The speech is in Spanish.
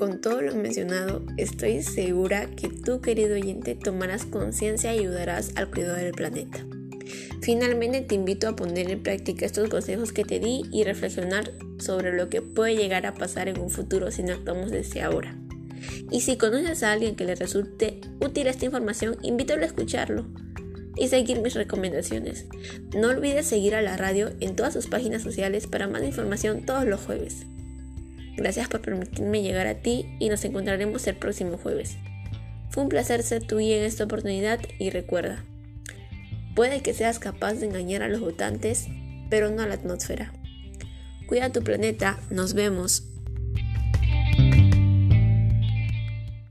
Con todo lo mencionado, estoy segura que tú, querido oyente, tomarás conciencia y ayudarás al cuidado del planeta. Finalmente te invito a poner en práctica estos consejos que te di y reflexionar sobre lo que puede llegar a pasar en un futuro si no actuamos desde ahora. Y si conoces a alguien que le resulte útil esta información, invítalo a escucharlo y seguir mis recomendaciones. No olvides seguir a la radio en todas sus páginas sociales para más información todos los jueves. Gracias por permitirme llegar a ti y nos encontraremos el próximo jueves. Fue un placer ser tu guía en esta oportunidad y recuerda, puede que seas capaz de engañar a los votantes, pero no a la atmósfera. Cuida tu planeta, nos vemos.